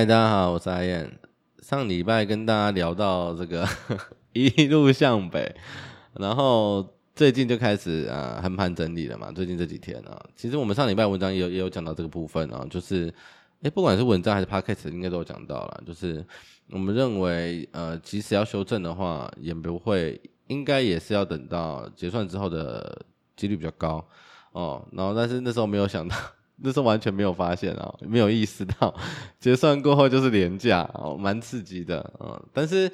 嗨，大家好，我是阿燕。上礼拜跟大家聊到这个 一路向北，然后最近就开始啊横盘整理了嘛。最近这几天啊，其实我们上礼拜文章也有也有讲到这个部分啊，就是诶不管是文章还是 podcast 应该都有讲到了，就是我们认为呃，即使要修正的话，也不会，应该也是要等到结算之后的几率比较高哦。然后但是那时候没有想到。那时候完全没有发现啊，没有意识到 结算过后就是廉价哦，蛮刺激的啊。但是，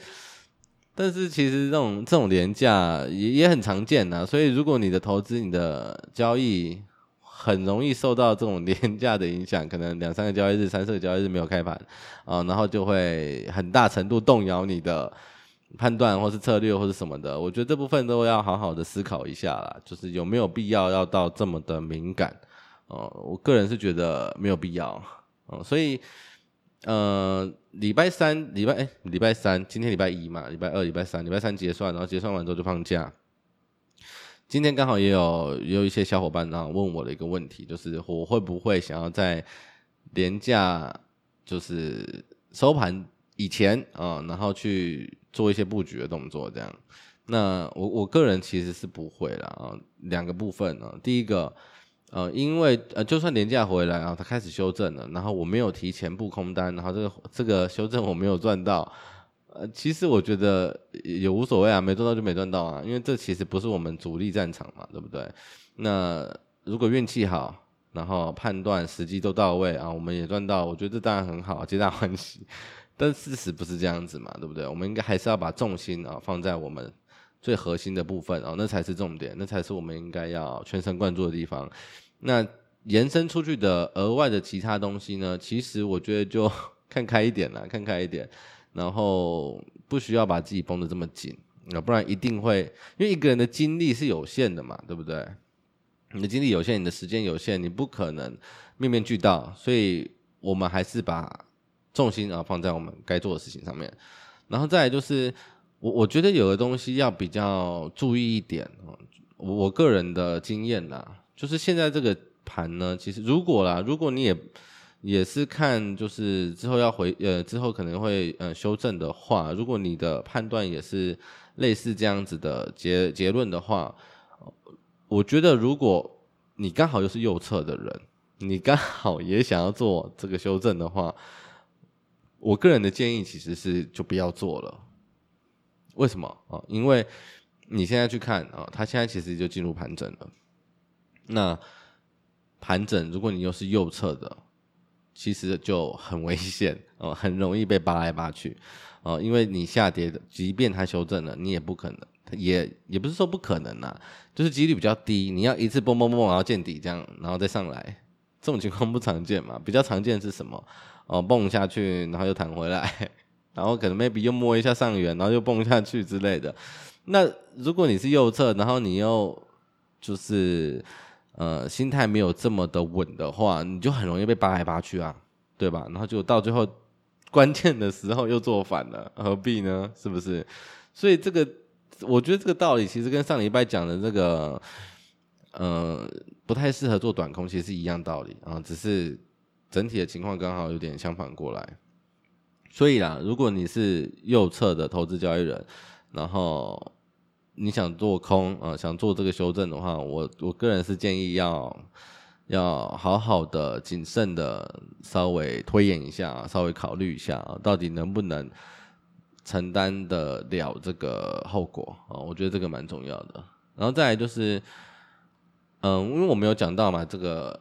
但是其实这种这种廉价也也很常见呐。所以，如果你的投资、你的交易很容易受到这种廉价的影响，可能两三个交易日、三四个交易日没有开盘啊，然后就会很大程度动摇你的判断或是策略或是什么的。我觉得这部分都要好好的思考一下啦，就是有没有必要要到这么的敏感。哦，我个人是觉得没有必要哦，所以呃，礼拜三、礼拜哎，礼拜三，今天礼拜一嘛，礼拜二、礼拜三、礼拜三结算，然后结算完之后就放假。今天刚好也有也有一些小伙伴然后问我的一个问题，就是我会不会想要在连假就是收盘以前啊，然后去做一些布局的动作，这样。那我我个人其实是不会啦啊，两个部分呢，第一个。呃，因为呃，就算连假回来啊，它开始修正了，然后我没有提前布空单，然后这个这个修正我没有赚到，呃，其实我觉得也无所谓啊，没赚到就没赚到啊，因为这其实不是我们主力战场嘛，对不对？那如果运气好，然后判断时机都到位啊，我们也赚到，我觉得这当然很好，皆大欢喜。但事实不是这样子嘛，对不对？我们应该还是要把重心啊放在我们。最核心的部分啊，那才是重点，那才是我们应该要全神贯注的地方。那延伸出去的额外的其他东西呢？其实我觉得就 看开一点啦，看开一点，然后不需要把自己绷得这么紧，那不然一定会，因为一个人的精力是有限的嘛，对不对？你的精力有限，你的时间有限，你不可能面面俱到，所以我们还是把重心啊放在我们该做的事情上面，然后再来就是。我我觉得有的东西要比较注意一点，我我个人的经验啦，就是现在这个盘呢，其实如果啦，如果你也也是看，就是之后要回呃之后可能会呃修正的话，如果你的判断也是类似这样子的结结论的话，我觉得如果你刚好又是右侧的人，你刚好也想要做这个修正的话，我个人的建议其实是就不要做了。为什么啊？因为你现在去看啊，它现在其实就进入盘整了。那盘整，如果你又是右侧的，其实就很危险 哦，很容易被扒来扒去哦。因为你下跌的，即便它修正了，你也不可能，也也不是说不可能呐，就是几率比较低。你要一次蹦蹦蹦，然后见底这样，然后再上来，这种情况不常见嘛。比较常见是什么？哦，蹦下去，然后又弹回来。然后可能 maybe 又摸一下上缘，然后又蹦下去之类的。那如果你是右侧，然后你又就是呃心态没有这么的稳的话，你就很容易被扒来扒去啊，对吧？然后就到最后关键的时候又做反了，何必呢？是不是？所以这个我觉得这个道理其实跟上礼拜讲的这个呃不太适合做短空，其实是一样道理啊，只是整体的情况刚好有点相反过来。所以啦，如果你是右侧的投资交易人，然后你想做空啊、想做这个修正的话，我我个人是建议要要好好的、谨慎的稍微推演一下，稍微考虑一下，到底能不能承担得了这个后果啊？我觉得这个蛮重要的。然后再来就是，嗯，因为我们有讲到嘛，这个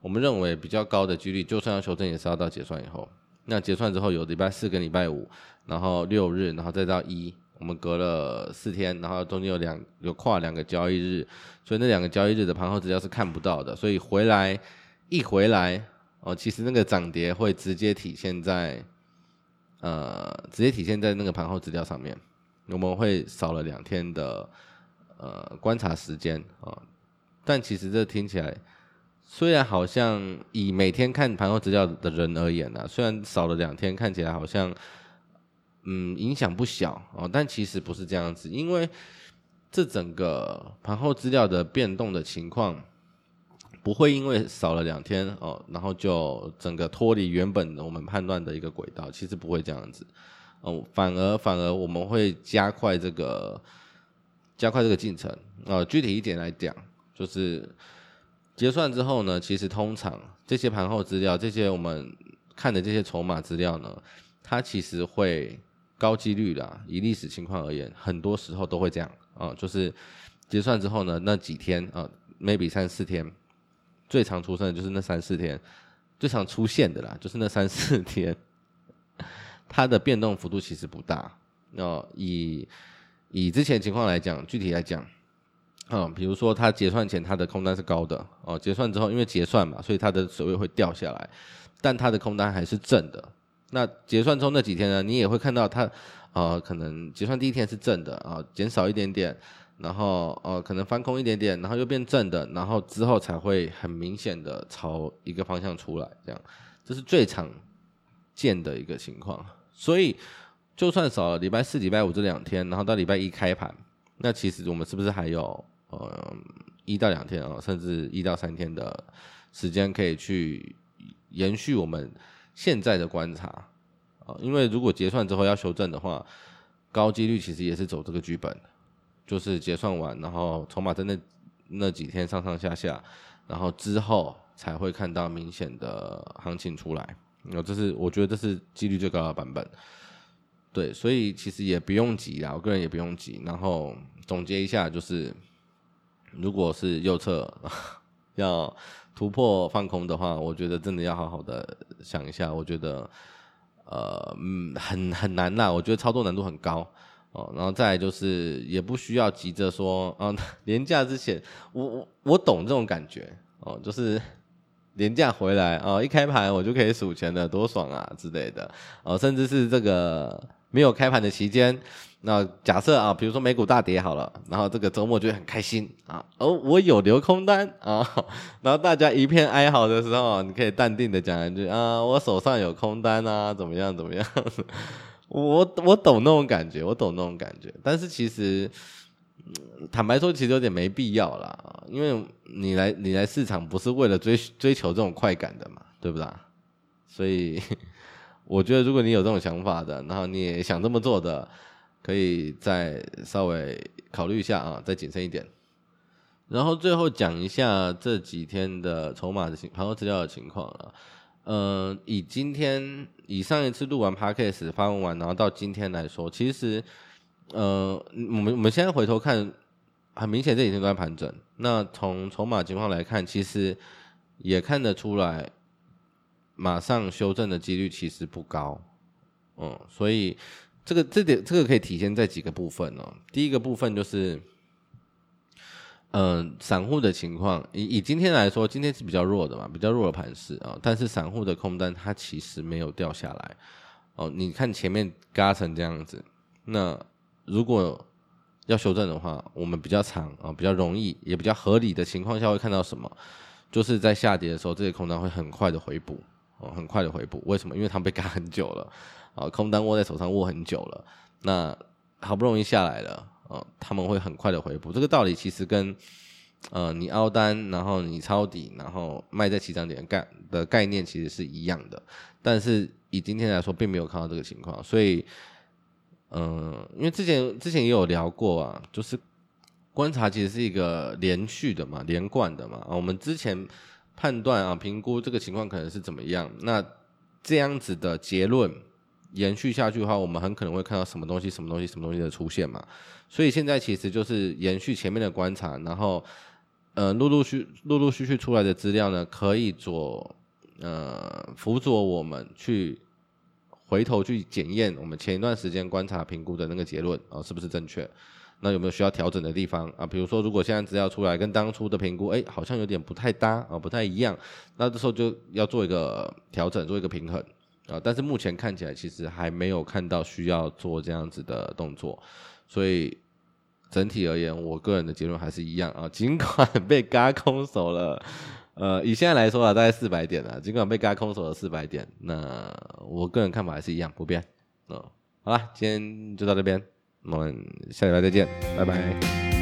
我们认为比较高的几率，就算要修正，也是要到结算以后。那结算之后有礼拜四跟礼拜五，然后六日，然后再到一，我们隔了四天，然后中间有两有跨两个交易日，所以那两个交易日的盘后资料是看不到的，所以回来一回来哦，其实那个涨跌会直接体现在呃，直接体现在那个盘后资料上面，我们会少了两天的呃观察时间啊、但其实这听起来。虽然好像以每天看盘后资料的人而言呢、啊，虽然少了两天，看起来好像嗯影响不小哦，但其实不是这样子，因为这整个盘后资料的变动的情况，不会因为少了两天哦，然后就整个脱离原本我们判断的一个轨道，其实不会这样子哦，反而反而我们会加快这个加快这个进程啊。具体一点来讲，就是结算之后呢，其实通常这些盘后资料，这些我们看的这些筹码资料呢，它其实会高几率的，以历史情况而言，很多时候都会这样啊，就是结算之后呢，那几天啊，maybe 三四天，最常出生的就是那三四天，最常出现的啦，就是那三四天，它的变动幅度其实不大。那以以之前情况来讲，具体来讲，啊，比如说它结算前它的空单是高的哦，结算之后因为结算嘛，所以它的水位会掉下来，但它的空单还是正的。那结算中那几天呢，你也会看到它，呃，可能结算第一天是正的啊，减少一点点，然后呃，可能翻空一点点，然后又变正的，然后之后才会很明显的朝一个方向出来，这样，这是最常见的一个情况。所以，就算少了礼拜四、礼拜五这两天，然后到礼拜一开盘，那其实我们是不是还有呃一到两天啊，甚至一到三天的时间可以去延续我们。现在的观察啊，因为如果结算之后要修正的话，高几率其实也是走这个剧本，就是结算完，然后筹码在那那几天上上下下，然后之后才会看到明显的行情出来。那这是我觉得这是几率最高的版本。对，所以其实也不用急啦，我个人也不用急。然后总结一下，就是如果是右侧要。突破放空的话，我觉得真的要好好的想一下。我觉得，呃，嗯，很很难呐。我觉得操作难度很高哦。然后再就是，也不需要急着说，啊，连假之前，我我我懂这种感觉哦，就是连假回来啊，一开盘我就可以数钱了，多爽啊之类的哦，甚至是这个没有开盘的期间。那假设啊，比如说美股大跌好了，然后这个周末就会很开心啊，哦，我有留空单啊，然后大家一片哀嚎的时候，你可以淡定的讲一句啊，我手上有空单啊，怎么样怎么样？我我懂那种感觉，我懂那种感觉，但是其实坦白说，其实有点没必要啦，因为你来你来市场不是为了追追求这种快感的嘛，对不对？所以我觉得，如果你有这种想法的，然后你也想这么做的。可以再稍微考虑一下啊，再谨慎一点。然后最后讲一下这几天的筹码的情盘后资料的情况了。嗯、以今天以上一次录完 Podcast 发文完，然后到今天来说，其实呃，我们我们现在回头看，很明显这几天都在盘整。那从筹码情况来看，其实也看得出来，马上修正的几率其实不高。嗯，所以。这个这点这个可以体现在几个部分哦。第一个部分就是，嗯、散户的情况，以以今天来说，今天是比较弱的嘛，比较弱的盘势啊。但是散户的空单它其实没有掉下来哦。你看前面嘎成这样子，那如果要修正的话，我们比较长啊，比较容易也比较合理的情况下会看到什么？就是在下跌的时候，这些空单会很快的回补哦，很快的回补。为什么？因为他们被干很久了。啊，空单握在手上握很久了，那好不容易下来了，哦，他们会很快的回补。这个道理其实跟，呃，你凹单，然后你抄底，然后卖在起涨点概的概念其实是一样的。但是以今天来说，并没有看到这个情况，所以，嗯、因为之前之前也有聊过啊，就是观察其实是一个连续的嘛，连贯的嘛。啊，我们之前判断啊，评估这个情况可能是怎么样，那这样子的结论。延续下去的话，我们很可能会看到什么东西、什么东西、什么东西的出现嘛。所以现在其实就是延续前面的观察，然后呃，陆陆续陆陆续续出来的资料呢，可以做呃辅佐我们去回头去检验我们前一段时间观察评估的那个结论啊、哦，是不是正确？那有没有需要调整的地方啊？比如说，如果现在资料出来跟当初的评估，哎，好像有点不太搭啊、不太一样，那这时候就要做一个调整，做一个平衡。啊，但是目前看起来其实还没有看到需要做这样子的动作，所以整体而言，我个人的结论还是一样啊。尽管 被嘎空手了，呃，以现在来说啊，大概四百点了。尽管被嘎空手了四百点，那我个人看法还是一样不变。嗯，好了，今天就到这边，我们下礼拜再见，拜拜。